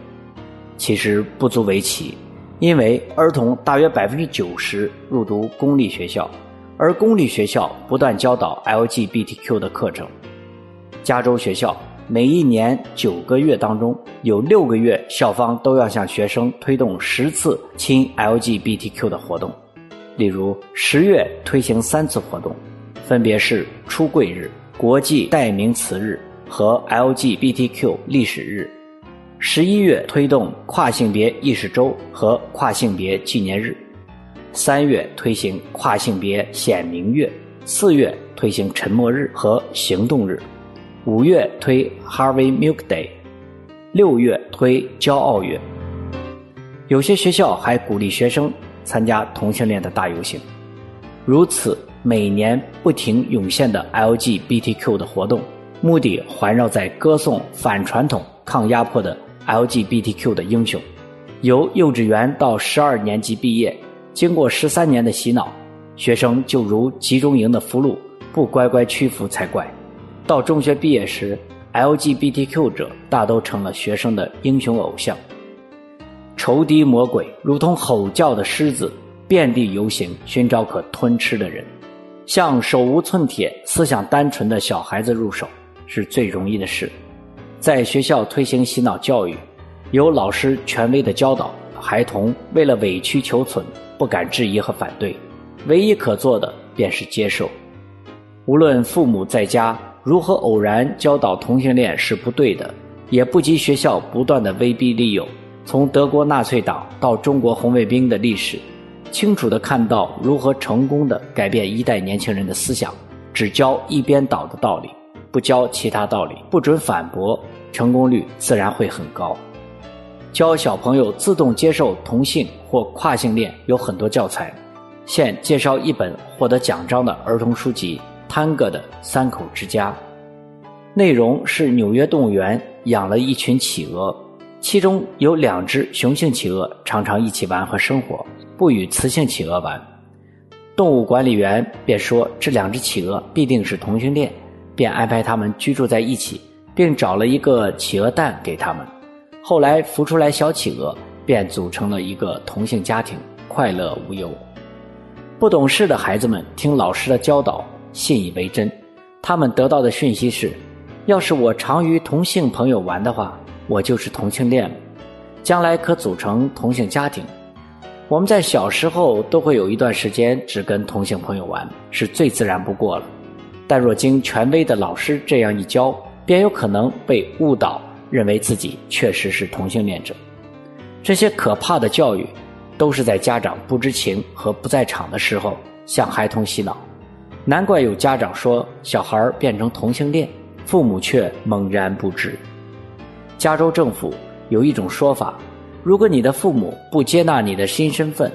其实不足为奇。因为儿童大约百分之九十入读公立学校，而公立学校不断教导 LGBTQ 的课程。加州学校每一年九个月当中，有六个月校方都要向学生推动十次亲 LGBTQ 的活动。例如，十月推行三次活动，分别是出柜日、国际代名词日和 LGBTQ 历史日。十一月推动跨性别意识周和跨性别纪念日，三月推行跨性别显明月，四月推行沉默日和行动日，五月推 Harvey Milk Day，六月推骄傲月。有些学校还鼓励学生参加同性恋的大游行。如此每年不停涌现的 LGBTQ 的活动，目的环绕在歌颂反传统、抗压迫的。LGBTQ 的英雄，由幼稚园到十二年级毕业，经过十三年的洗脑，学生就如集中营的俘虏，不乖乖屈服才怪。到中学毕业时，LGBTQ 者大都成了学生的英雄偶像。仇敌魔鬼如同吼叫的狮子，遍地游行，寻找可吞吃的人。向手无寸铁、思想单纯的小孩子入手，是最容易的事。在学校推行洗脑教育，有老师权威的教导，孩童为了委曲求存，不敢质疑和反对，唯一可做的便是接受。无论父母在家如何偶然教导同性恋是不对的，也不及学校不断的威逼利诱。从德国纳粹党到中国红卫兵的历史，清楚地看到如何成功地改变一代年轻人的思想，只教一边倒的道理。不教其他道理，不准反驳，成功率自然会很高。教小朋友自动接受同性或跨性恋有很多教材，现介绍一本获得奖章的儿童书籍《探戈的三口之家》，内容是纽约动物园养了一群企鹅，其中有两只雄性企鹅常常一起玩和生活，不与雌性企鹅玩。动物管理员便说这两只企鹅必定是同性恋。便安排他们居住在一起，并找了一个企鹅蛋给他们。后来孵出来小企鹅，便组成了一个同性家庭，快乐无忧。不懂事的孩子们听老师的教导，信以为真。他们得到的讯息是：要是我常与同性朋友玩的话，我就是同性恋了，将来可组成同性家庭。我们在小时候都会有一段时间只跟同性朋友玩，是最自然不过了。但若经权威的老师这样一教，便有可能被误导，认为自己确实是同性恋者。这些可怕的教育，都是在家长不知情和不在场的时候向孩童洗脑。难怪有家长说小孩变成同性恋，父母却懵然不知。加州政府有一种说法：如果你的父母不接纳你的新身份，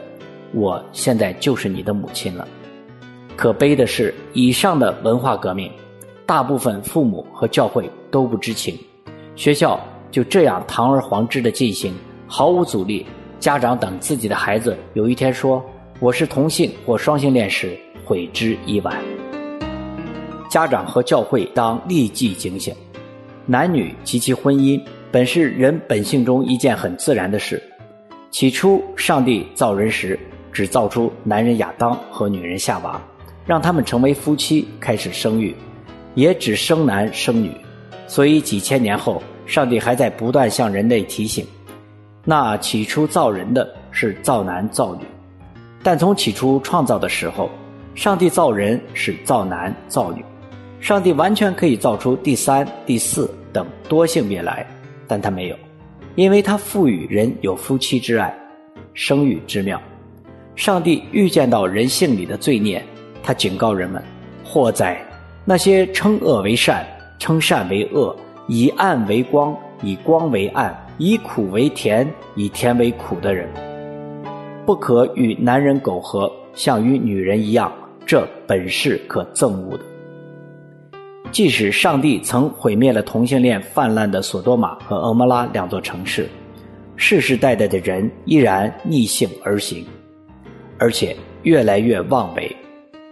我现在就是你的母亲了。可悲的是，以上的文化革命，大部分父母和教会都不知情，学校就这样堂而皇之的进行，毫无阻力。家长等自己的孩子有一天说我是同性或双性恋时，悔之已晚。家长和教会当立即警醒，男女及其婚姻本是人本性中一件很自然的事。起初，上帝造人时只造出男人亚当和女人夏娃，让他们成为夫妻，开始生育，也只生男生女。所以几千年后，上帝还在不断向人类提醒：那起初造人的是造男造女，但从起初创造的时候，上帝造人是造男造女。上帝完全可以造出第三、第四等多性别来，但他没有。因为他赋予人有夫妻之爱，生育之妙。上帝预见到人性里的罪孽，他警告人们：祸哉！那些称恶为善，称善为恶，以暗为光，以光为暗，以苦为甜，以甜为苦的人，不可与男人苟合，像与女人一样，这本是可憎恶的。即使上帝曾毁灭了同性恋泛滥的索多玛和蛾摩拉两座城市，世世代代的人依然逆性而行，而且越来越妄为。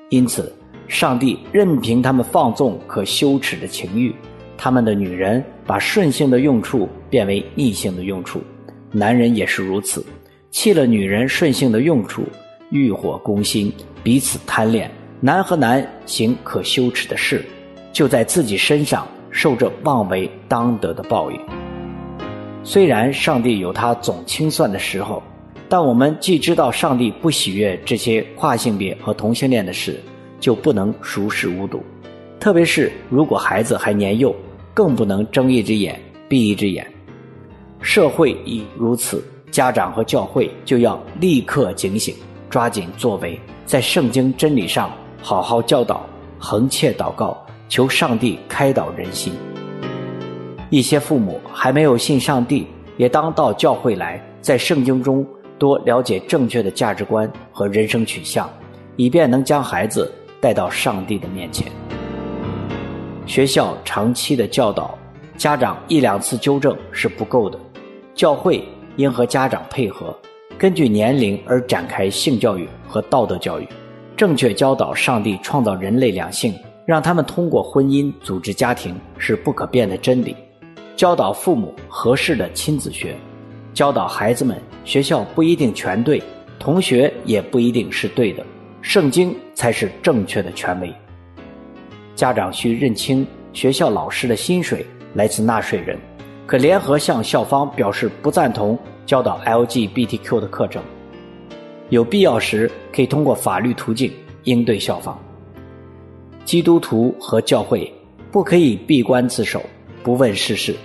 因此，上帝任凭他们放纵可羞耻的情欲，他们的女人把顺性的用处变为逆性的用处，男人也是如此，弃了女人顺性的用处，欲火攻心，彼此贪恋，男和男行可羞耻的事。就在自己身上受着妄为当得的报应。虽然上帝有他总清算的时候，但我们既知道上帝不喜悦这些跨性别和同性恋的事，就不能熟视无睹。特别是如果孩子还年幼，更不能睁一只眼闭一只眼。社会已如此，家长和教会就要立刻警醒，抓紧作为，在圣经真理上好好教导，恒切祷告。求上帝开导人心。一些父母还没有信上帝，也当到教会来，在圣经中多了解正确的价值观和人生取向，以便能将孩子带到上帝的面前。学校长期的教导，家长一两次纠正是不够的，教会应和家长配合，根据年龄而展开性教育和道德教育，正确教导上帝创造人类两性。让他们通过婚姻组织家庭是不可变的真理，教导父母合适的亲子学，教导孩子们学校不一定全对，同学也不一定是对的，圣经才是正确的权威。家长需认清学校老师的薪水来自纳税人，可联合向校方表示不赞同教导 LGBTQ 的课程，有必要时可以通过法律途径应对校方。基督徒和教会不可以闭关自守，不问世事。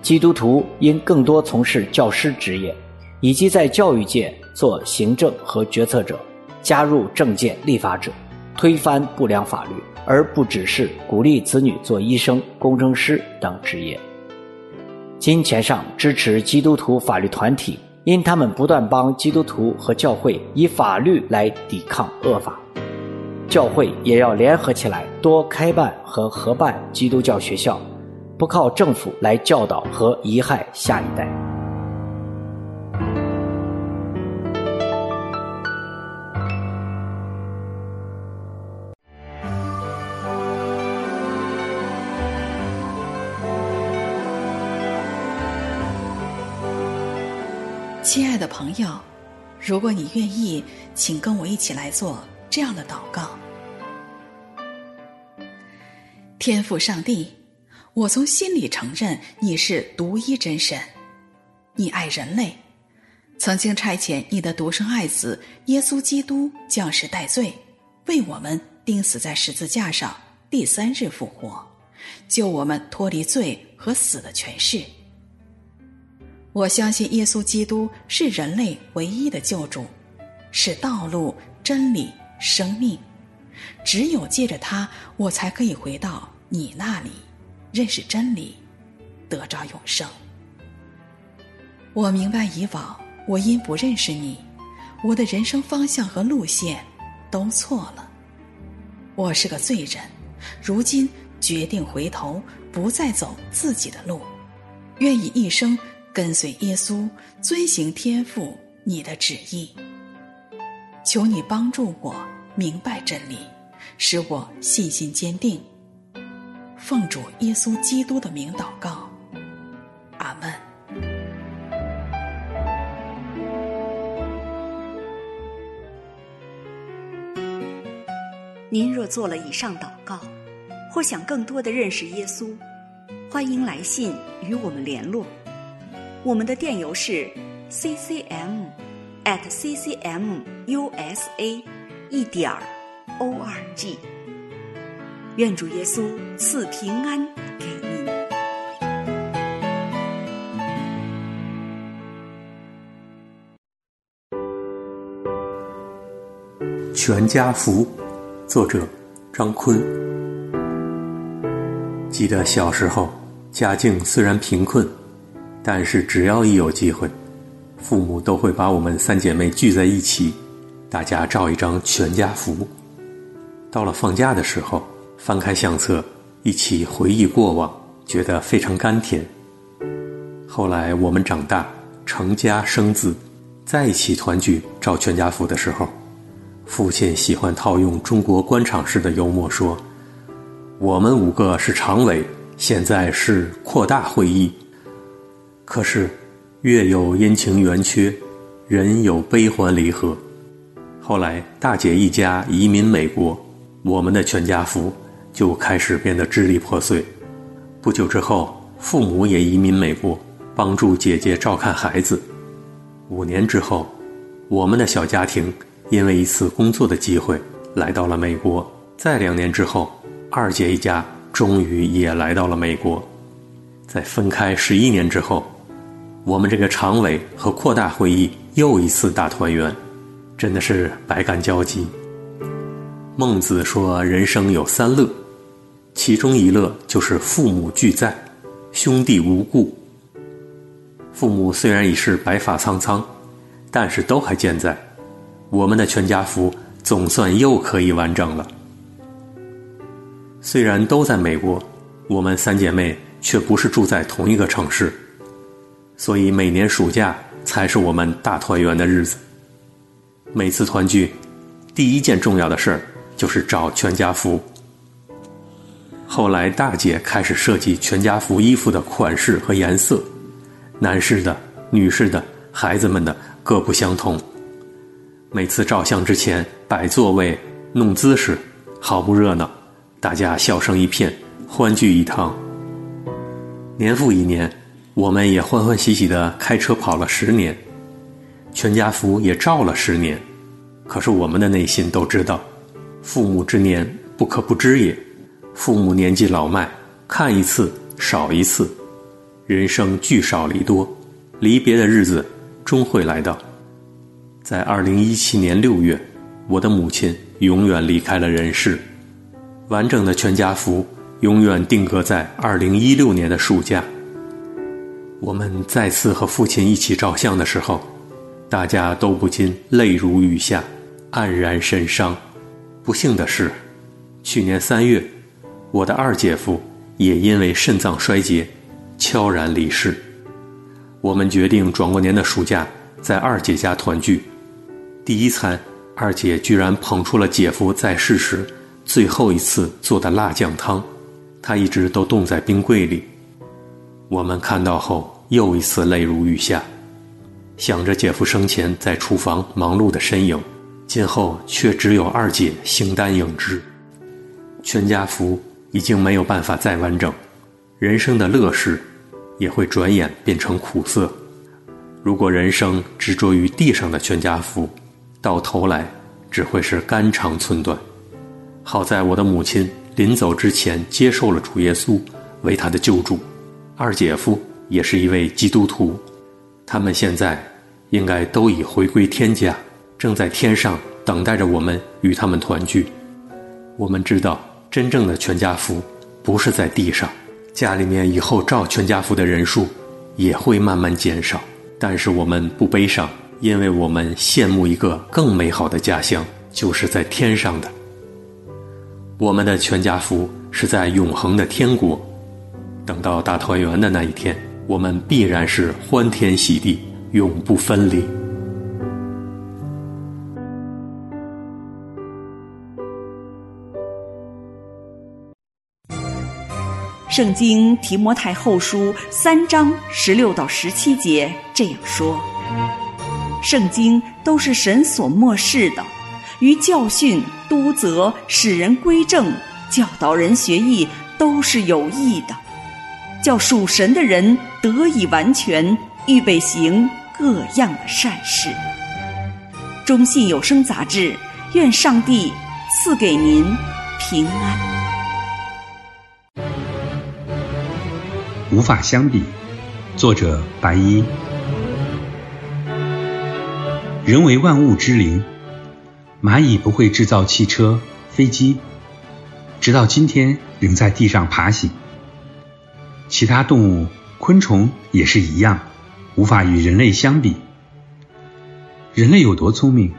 基督徒应更多从事教师职业，以及在教育界做行政和决策者，加入政界立法者，推翻不良法律，而不只是鼓励子女做医生、工程师等职业。金钱上支持基督徒法律团体，因他们不断帮基督徒和教会以法律来抵抗恶法。教会也要联合起来，多开办和合办基督教学校，不靠政府来教导和遗害下一代。亲爱的朋友，如果你愿意，请跟我一起来做。这样的祷告，天父上帝，我从心里承认你是独一真神，你爱人类，曾经差遣你的独生爱子耶稣基督降世代罪，为我们钉死在十字架上，第三日复活，救我们脱离罪和死的权势。我相信耶稣基督是人类唯一的救主，是道路、真理。生命，只有借着他，我才可以回到你那里，认识真理，得着永生。我明白以往我因不认识你，我的人生方向和路线都错了。我是个罪人，如今决定回头，不再走自己的路，愿意一生跟随耶稣，遵行天父你的旨意。求你帮助我明白真理，使我信心坚定。奉主耶稣基督的名祷告，阿门。您若做了以上祷告，或想更多的认识耶稣，欢迎来信与我们联络。我们的电邮是 ccm at ccmusa 一点 org。愿主耶稣赐平安给您。全家福，作者张坤。记得小时候，家境虽然贫困，但是只要一有机会，父母都会把我们三姐妹聚在一起，大家照一张全家福。到了放假的时候，翻开相册，一起回忆过往，觉得非常甘甜。后来我们长大，成家生子，在一起团聚照全家福的时候，父亲喜欢套用中国官场式的幽默说。我们五个是常委，现在是扩大会议。可是，月有阴晴圆缺，人有悲欢离合。后来，大姐一家移民美国，我们的全家福就开始变得支离破碎。不久之后，父母也移民美国，帮助姐姐照看孩子。五年之后，我们的小家庭因为一次工作的机会来到了美国。再两年之后，二姐一家终于也来到了美国，在分开十一年之后，我们这个常委和扩大会议又一次大团圆，真的是百感交集。孟子说：“人生有三乐，其中一乐就是父母俱在，兄弟无故。父母虽然已是白发苍苍，但是都还健在，我们的全家福总算又可以完整了。”虽然都在美国，我们三姐妹却不是住在同一个城市，所以每年暑假才是我们大团圆的日子。每次团聚，第一件重要的事儿就是找全家福。后来大姐开始设计全家福衣服的款式和颜色，男士的、女士的、孩子们的各不相同。每次照相之前摆座位、弄姿势，好不热闹。大家笑声一片，欢聚一堂。年复一年，我们也欢欢喜喜地开车跑了十年，全家福也照了十年。可是我们的内心都知道，父母之年不可不知也。父母年纪老迈，看一次少一次，人生聚少离多，离别的日子终会来到。在二零一七年六月，我的母亲永远离开了人世。完整的全家福永远定格在二零一六年的暑假。我们再次和父亲一起照相的时候，大家都不禁泪如雨下，黯然神伤。不幸的是，去年三月，我的二姐夫也因为肾脏衰竭，悄然离世。我们决定转过年的暑假在二姐家团聚。第一餐，二姐居然捧出了姐夫在世时。最后一次做的辣酱汤，他一直都冻在冰柜里。我们看到后，又一次泪如雨下，想着姐夫生前在厨房忙碌的身影，今后却只有二姐形单影只，全家福已经没有办法再完整，人生的乐事也会转眼变成苦涩。如果人生执着于地上的全家福，到头来只会是肝肠寸断。好在我的母亲临走之前接受了主耶稣为她的救主，二姐夫也是一位基督徒，他们现在应该都已回归天家，正在天上等待着我们与他们团聚。我们知道，真正的全家福不是在地上，家里面以后照全家福的人数也会慢慢减少，但是我们不悲伤，因为我们羡慕一个更美好的家乡，就是在天上的。我们的全家福是在永恒的天国。等到大团圆的那一天，我们必然是欢天喜地，永不分离。圣经提摩太后书三章十六到十七节这样说：圣经都是神所默示的，于教训、督责、使人归正、教导人学义，都是有益的，叫属神的人得以完全，预备行各样的善事。中信有声杂志，愿上帝赐给您平安。无法相比。作者白衣。人为万物之灵，蚂蚁不会制造汽车、飞机，直到今天仍在地上爬行。其他动物、昆虫也是一样，无法与人类相比。人类有多聪明？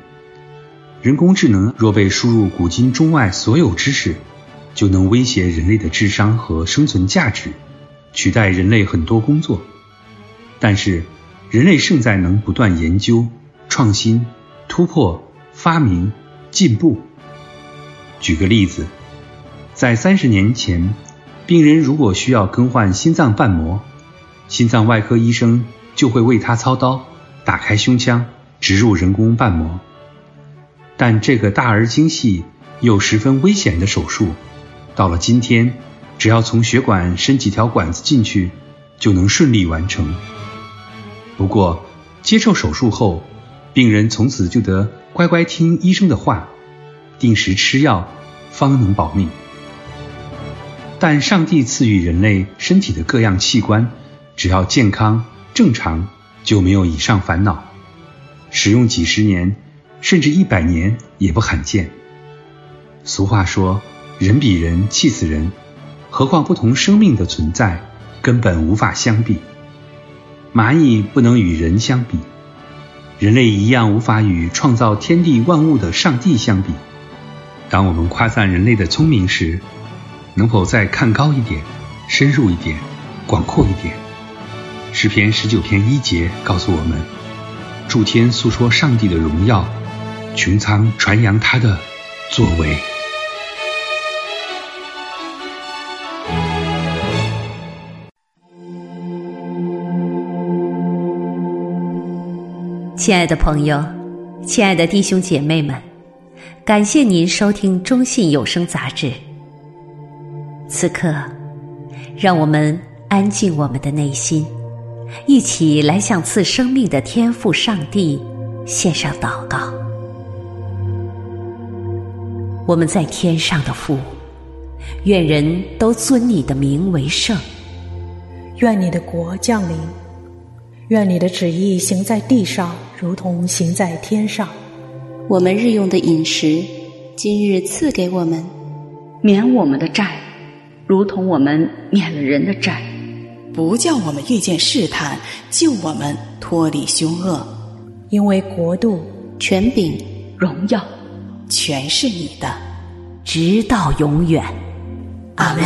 人工智能若被输入古今中外所有知识，就能威胁人类的智商和生存价值。取代人类很多工作，但是人类胜在能不断研究、创新、突破、发明、进步。举个例子，在三十年前，病人如果需要更换心脏瓣膜，心脏外科医生就会为他操刀，打开胸腔，植入人工瓣膜。但这个大而精细又十分危险的手术，到了今天，只要从血管伸几条管子进去，就能顺利完成。不过，接受手术后，病人从此就得乖乖听医生的话，定时吃药，方能保命。但上帝赐予人类身体的各样器官，只要健康正常，就没有以上烦恼。使用几十年，甚至一百年也不罕见。俗话说：“人比人气死人。”何况不同生命的存在根本无法相比，蚂蚁不能与人相比，人类一样无法与创造天地万物的上帝相比。当我们夸赞人类的聪明时，能否再看高一点、深入一点、广阔一点？诗篇十九篇一节告诉我们：诸天诉说上帝的荣耀，穹苍传扬他的作为。亲爱的朋友，亲爱的弟兄姐妹们，感谢您收听中信有声杂志。此刻，让我们安静我们的内心，一起来向赐生命的天父上帝献上祷告。我们在天上的父，愿人都尊你的名为圣，愿你的国降临。愿你的旨意行在地上，如同行在天上。我们日用的饮食，今日赐给我们，免我们的债，如同我们免了人的债，不叫我们遇见试探，救我们脱离凶恶。因为国度、权柄、荣耀，全是你的，直到永远。阿门。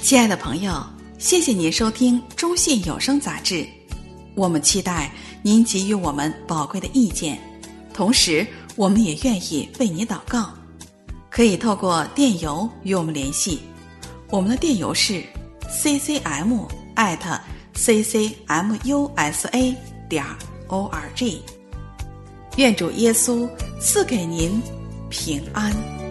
亲爱的朋友，谢谢您收听中信有声杂志，我们期待您给予我们宝贵的意见，同时我们也愿意为你祷告。可以透过电邮与我们联系，我们的电邮是 ccm at ccmusa 点 org。愿主耶稣赐给您平安。